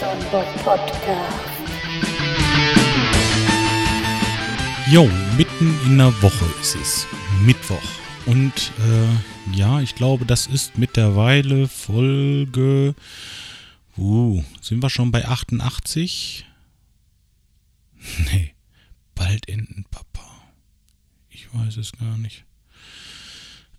Bob Podcast. Jo, mitten in der Woche ist es. Mittwoch. Und äh, ja, ich glaube, das ist mittlerweile Folge. Uh, sind wir schon bei 88? Nee, bald enden, Papa. Ich weiß es gar nicht.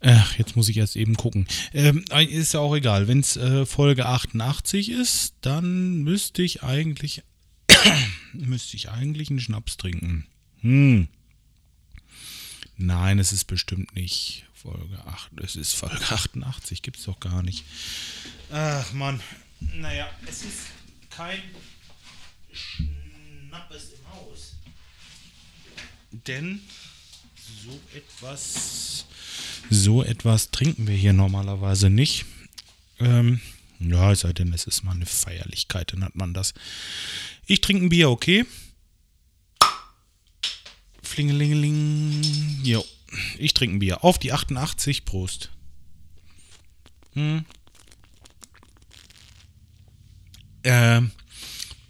Ach, jetzt muss ich erst eben gucken. Ähm, ist ja auch egal. Wenn es äh, Folge 88 ist, dann müsste ich eigentlich müsste ich eigentlich einen Schnaps trinken. Hm. Nein, es ist bestimmt nicht Folge 8. Es ist Folge 88, gibt's doch gar nicht. Ach Mann. Naja, es ist kein Schnappes im Haus. Denn so etwas so etwas trinken wir hier normalerweise nicht. Ähm, ja, es sei denn, es ist mal eine Feierlichkeit, dann hat man das. Ich trinke ein Bier, okay? Flingelingeling. Jo. Ich trinke ein Bier. Auf die 88. Prost. Hm. Ähm,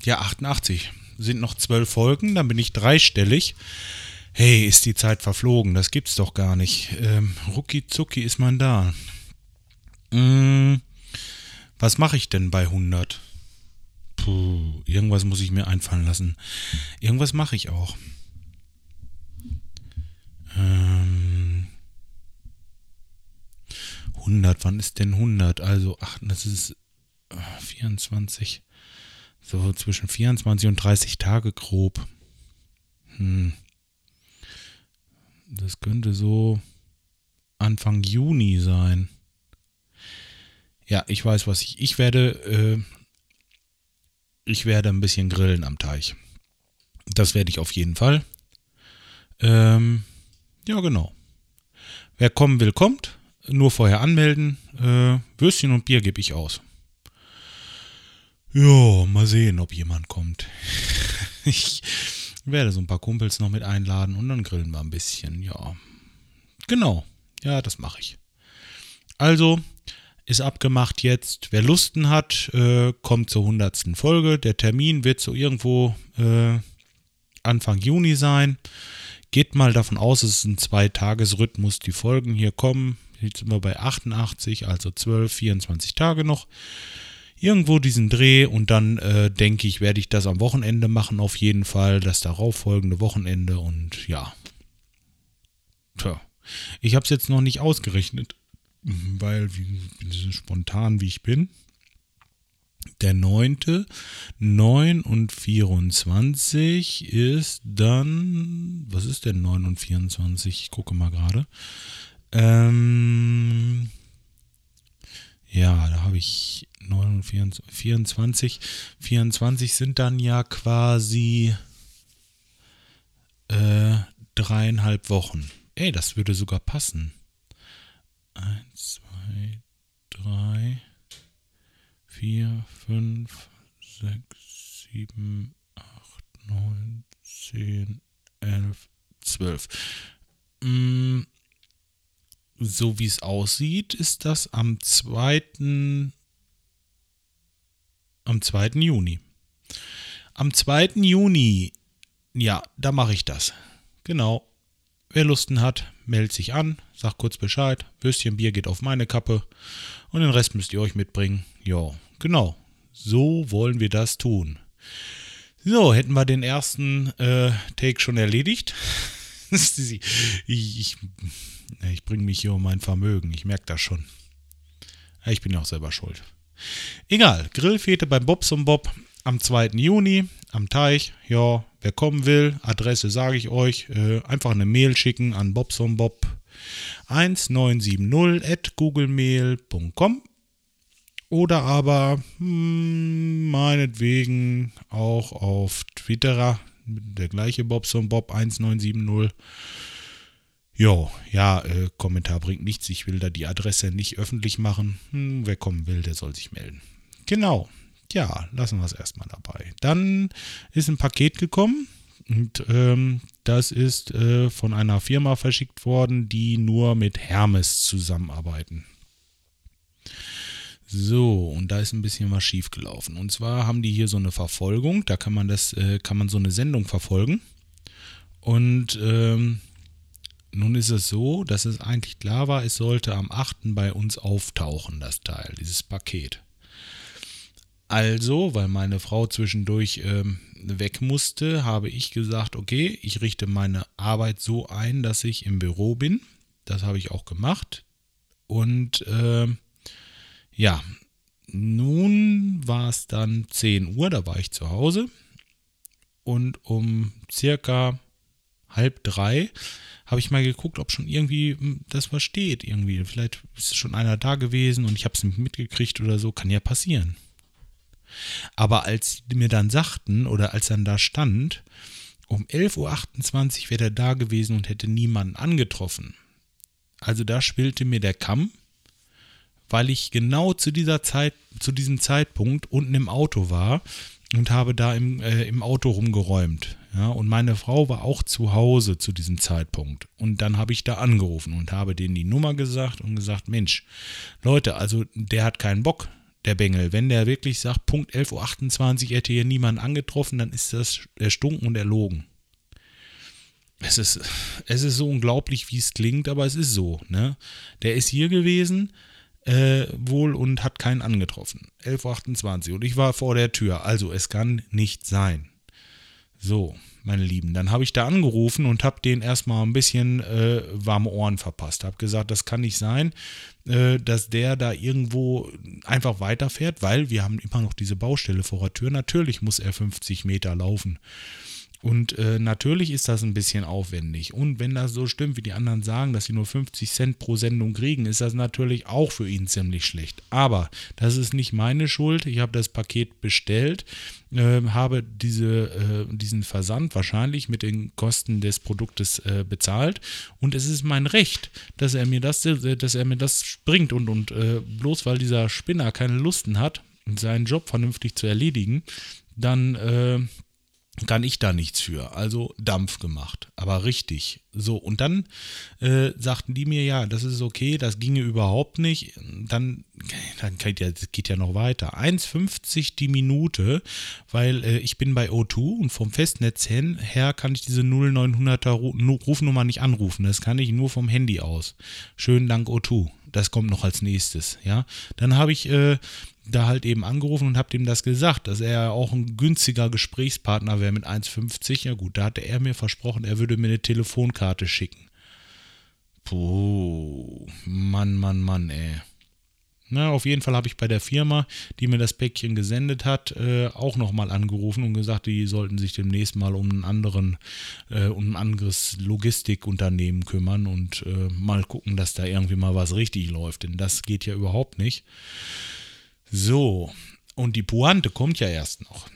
ja, 88. Sind noch zwölf Folgen, dann bin ich dreistellig. Hey, ist die Zeit verflogen? Das gibt's doch gar nicht. Ähm, rucki zucki ist man da. Hm, was mache ich denn bei 100? Puh, irgendwas muss ich mir einfallen lassen. Irgendwas mache ich auch. Ähm, 100, wann ist denn 100? Also, ach, das ist äh, 24. So zwischen 24 und 30 Tage grob. Hm. Das könnte so Anfang Juni sein. Ja, ich weiß, was ich. Ich werde, äh, ich werde ein bisschen grillen am Teich. Das werde ich auf jeden Fall. Ähm, ja, genau. Wer kommen will, kommt. Nur vorher anmelden. Äh, Würstchen und Bier gebe ich aus. Ja, mal sehen, ob jemand kommt. ich werde so ein paar Kumpels noch mit einladen und dann grillen wir ein bisschen. Ja, genau. Ja, das mache ich. Also, ist abgemacht jetzt. Wer Lusten hat, äh, kommt zur 100. Folge. Der Termin wird so irgendwo äh, Anfang Juni sein. Geht mal davon aus, es ist ein Zwei-Tages-Rhythmus, die Folgen hier kommen. Jetzt sind wir bei 88, also 12, 24 Tage noch irgendwo diesen Dreh und dann äh, denke ich, werde ich das am Wochenende machen, auf jeden Fall, das darauffolgende Wochenende und ja. Tja, ich habe es jetzt noch nicht ausgerechnet, weil wie, so spontan wie ich bin. Der 9., 9 und 24 ist dann, was ist denn 9 und 24? Ich gucke mal gerade. Ähm, ja, da habe ich 29, 24. 24 sind dann ja quasi äh, dreieinhalb Wochen. Ey, das würde sogar passen. Eins, zwei, drei, vier, fünf, sechs, sieben, acht, neun, zehn, elf, zwölf. So wie es aussieht, ist das am 2 am 2. Juni. Am 2. Juni, ja, da mache ich das. Genau. Wer Lusten hat, meldet sich an, sagt kurz Bescheid. Würstchen Bier geht auf meine Kappe und den Rest müsst ihr euch mitbringen. Ja, genau. So wollen wir das tun. So, hätten wir den ersten äh, Take schon erledigt. ich, ich, ich bringe mich hier um mein Vermögen. Ich merke das schon. Ich bin ja auch selber schuld. Egal, Grillfete beim Bobs und Bob am 2. Juni am Teich. Ja, wer kommen will, Adresse sage ich euch. Äh, einfach eine Mail schicken an bobsonbob 1970 at googlemail.com oder aber hm, meinetwegen auch auf Twitter der gleiche Bobson Bob 1970 Jo, ja, äh, Kommentar bringt nichts. Ich will da die Adresse nicht öffentlich machen. Hm, wer kommen will, der soll sich melden. Genau. Ja, lassen wir es erstmal dabei. Dann ist ein Paket gekommen. Und ähm, das ist äh, von einer Firma verschickt worden, die nur mit Hermes zusammenarbeiten. So, und da ist ein bisschen was schiefgelaufen. Und zwar haben die hier so eine Verfolgung, da kann man das, äh, kann man so eine Sendung verfolgen. Und ähm, nun ist es so, dass es eigentlich klar war, es sollte am 8. bei uns auftauchen, das Teil, dieses Paket. Also, weil meine Frau zwischendurch ähm, weg musste, habe ich gesagt, okay, ich richte meine Arbeit so ein, dass ich im Büro bin. Das habe ich auch gemacht. Und äh, ja, nun war es dann 10 Uhr, da war ich zu Hause. Und um circa halb drei habe ich mal geguckt, ob schon irgendwie hm, das was steht. Irgendwie. Vielleicht ist schon einer da gewesen und ich habe es nicht mitgekriegt oder so. Kann ja passieren. Aber als die mir dann sagten oder als dann da stand, um 11.28 Uhr wäre er da gewesen und hätte niemanden angetroffen. Also da spielte mir der Kamm weil ich genau zu dieser Zeit, zu diesem Zeitpunkt unten im Auto war und habe da im, äh, im Auto rumgeräumt. Ja, und meine Frau war auch zu Hause zu diesem Zeitpunkt. Und dann habe ich da angerufen und habe denen die Nummer gesagt und gesagt, Mensch, Leute, also der hat keinen Bock, der Bengel. Wenn der wirklich sagt, Punkt 11.28 Uhr hätte hier niemand angetroffen, dann ist das erstunken und erlogen. Es ist, es ist so unglaublich, wie es klingt, aber es ist so. Ne? Der ist hier gewesen, äh, wohl und hat keinen angetroffen. 11.28 Uhr und ich war vor der Tür. Also es kann nicht sein. So, meine Lieben, dann habe ich da angerufen und habe denen erstmal ein bisschen äh, warme Ohren verpasst. Habe gesagt, das kann nicht sein, äh, dass der da irgendwo einfach weiterfährt, weil wir haben immer noch diese Baustelle vor der Tür. Natürlich muss er 50 Meter laufen. Und äh, natürlich ist das ein bisschen aufwendig. Und wenn das so stimmt, wie die anderen sagen, dass sie nur 50 Cent pro Sendung kriegen, ist das natürlich auch für ihn ziemlich schlecht. Aber das ist nicht meine Schuld. Ich habe das Paket bestellt, äh, habe diese, äh, diesen Versand wahrscheinlich mit den Kosten des Produktes äh, bezahlt. Und es ist mein Recht, dass er mir das, äh, dass er mir das bringt. Und, und äh, bloß weil dieser Spinner keine Lusten hat, seinen Job vernünftig zu erledigen, dann kann ich da nichts für. Also Dampf gemacht, aber richtig. So, und dann äh, sagten die mir, ja, das ist okay, das ginge überhaupt nicht. Dann, dann geht ja, das geht ja noch weiter. 1,50 die Minute, weil äh, ich bin bei O2 und vom Festnetz her kann ich diese 0900er Rufnummer nicht anrufen. Das kann ich nur vom Handy aus. Schönen Dank O2. Das kommt noch als nächstes, ja. Dann habe ich äh, da halt eben angerufen und habe dem das gesagt, dass er auch ein günstiger Gesprächspartner wäre mit 1,50. Ja gut, da hatte er mir versprochen, er würde mir eine Telefonkarte schicken. Puh, Mann, Mann, Mann, ey. Na, auf jeden Fall habe ich bei der Firma, die mir das Päckchen gesendet hat, äh, auch nochmal angerufen und gesagt, die sollten sich demnächst mal um einen anderen, äh, um ein anderes Logistikunternehmen kümmern und äh, mal gucken, dass da irgendwie mal was richtig läuft. Denn das geht ja überhaupt nicht. So, und die Pointe kommt ja erst noch.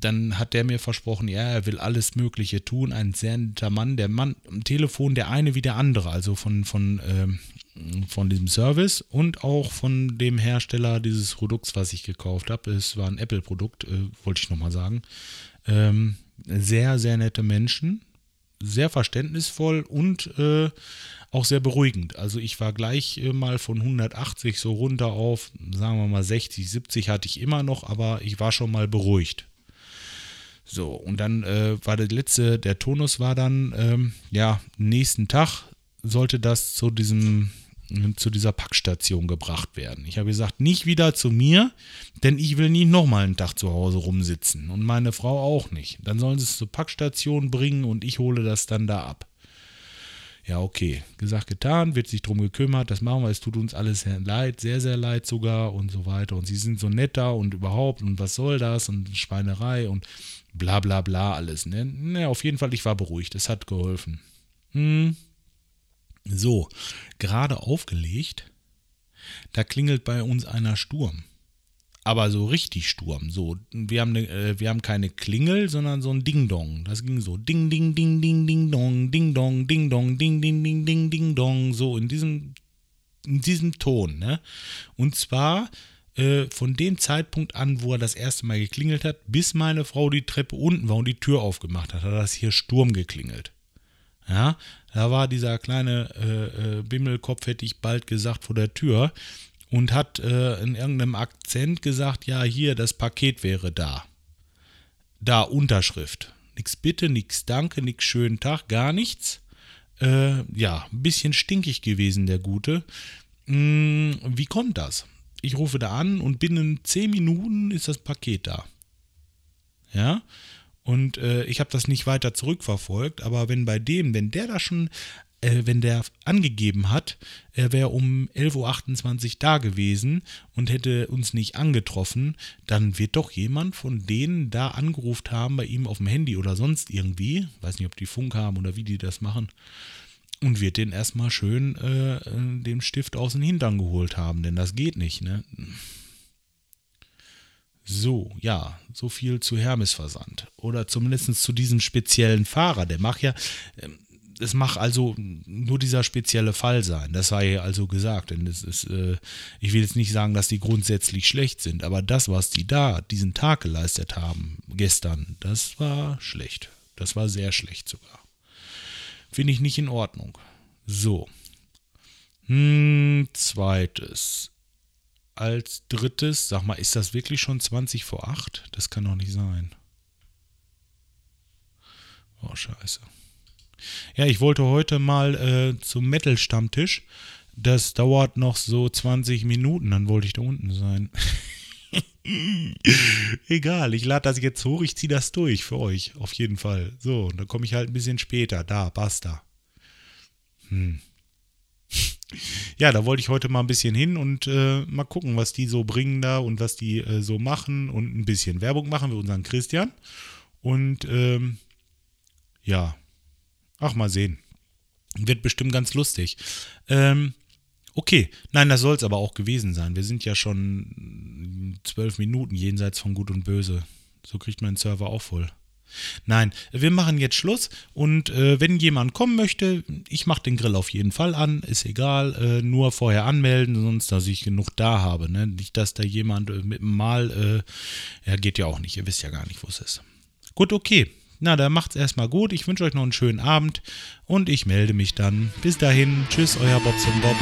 Dann hat der mir versprochen, ja, er will alles Mögliche tun. Ein sehr netter Mann, der Mann am Telefon, der eine wie der andere, also von, von, äh, von diesem Service und auch von dem Hersteller dieses Produkts, was ich gekauft habe. Es war ein Apple-Produkt, äh, wollte ich nochmal sagen. Ähm, sehr, sehr nette Menschen, sehr verständnisvoll und äh, auch sehr beruhigend. Also ich war gleich äh, mal von 180 so runter auf, sagen wir mal 60, 70 hatte ich immer noch, aber ich war schon mal beruhigt. So, und dann äh, war der letzte, der Tonus war dann, ähm, ja, nächsten Tag sollte das zu diesem zu dieser Packstation gebracht werden. Ich habe gesagt, nicht wieder zu mir, denn ich will nie nochmal einen Tag zu Hause rumsitzen und meine Frau auch nicht. Dann sollen sie es zur Packstation bringen und ich hole das dann da ab. Ja, okay. Gesagt, getan, wird sich drum gekümmert, das machen wir, es tut uns alles sehr leid, sehr, sehr leid sogar und so weiter. Und sie sind so netter und überhaupt und was soll das und Schweinerei und bla bla bla alles. Ne? ne auf jeden Fall, ich war beruhigt, es hat geholfen. Hm. So, gerade aufgelegt, da klingelt bei uns einer Sturm aber so richtig Sturm. So, wir haben, ne, äh, wir haben keine Klingel, sondern so ein Ding-Dong. Das ging so Ding, Ding, Ding, Ding, Ding, Dong, Ding, Dong, Ding, Dong, Ding, Ding, Ding, Ding, Ding, Dong. So in diesem, in diesem Ton. Ne? Und zwar äh, von dem Zeitpunkt an, wo er das erste Mal geklingelt hat, bis meine Frau die Treppe unten war und die Tür aufgemacht hat, hat das hier Sturm geklingelt. Ja, da war dieser kleine äh, äh, Bimmelkopf, hätte ich bald gesagt, vor der Tür und hat äh, in irgendeinem Akzent gesagt, ja, hier, das Paket wäre da. Da, Unterschrift. Nix bitte, nix danke, nix schönen Tag, gar nichts. Äh, ja, ein bisschen stinkig gewesen, der Gute. Hm, wie kommt das? Ich rufe da an und binnen 10 Minuten ist das Paket da. Ja, und äh, ich habe das nicht weiter zurückverfolgt, aber wenn bei dem, wenn der da schon, äh, wenn der angegeben hat, er wäre um 11.28 Uhr da gewesen und hätte uns nicht angetroffen, dann wird doch jemand von denen da angerufen haben, bei ihm auf dem Handy oder sonst irgendwie, weiß nicht, ob die Funk haben oder wie die das machen, und wird den erstmal schön äh, den Stift aus dem Hintern geholt haben, denn das geht nicht, ne? So, ja, so viel zu Hermes Versand. Oder zumindest zu diesem speziellen Fahrer. Der macht ja, ähm, es macht also nur dieser spezielle Fall sein. Das sei also gesagt. Denn es ist, äh, ich will jetzt nicht sagen, dass die grundsätzlich schlecht sind, aber das, was die da diesen Tag geleistet haben, gestern, das war schlecht. Das war sehr schlecht sogar. Finde ich nicht in Ordnung. So. Hm, zweites als drittes, sag mal, ist das wirklich schon 20 vor 8? Das kann doch nicht sein. Oh, scheiße. Ja, ich wollte heute mal äh, zum Metal-Stammtisch. Das dauert noch so 20 Minuten, dann wollte ich da unten sein. Egal, ich lade das jetzt hoch, ich ziehe das durch für euch, auf jeden Fall. So, dann komme ich halt ein bisschen später. Da, basta. Hm ja, da wollte ich heute mal ein bisschen hin und äh, mal gucken, was die so bringen da und was die äh, so machen und ein bisschen Werbung machen für unseren Christian. Und ähm, ja, ach mal sehen. Wird bestimmt ganz lustig. Ähm, okay, nein, das soll es aber auch gewesen sein. Wir sind ja schon zwölf Minuten jenseits von Gut und Böse. So kriegt man den Server auch voll. Nein, wir machen jetzt Schluss und äh, wenn jemand kommen möchte, ich mache den Grill auf jeden Fall an, ist egal, äh, nur vorher anmelden, sonst dass ich genug da habe. Ne? Nicht, dass da jemand äh, mit einem Mal, äh, ja geht ja auch nicht, ihr wisst ja gar nicht, wo es ist. Gut, okay. Na, dann macht's erstmal gut. Ich wünsche euch noch einen schönen Abend und ich melde mich dann. Bis dahin, tschüss, euer Bobson Bob.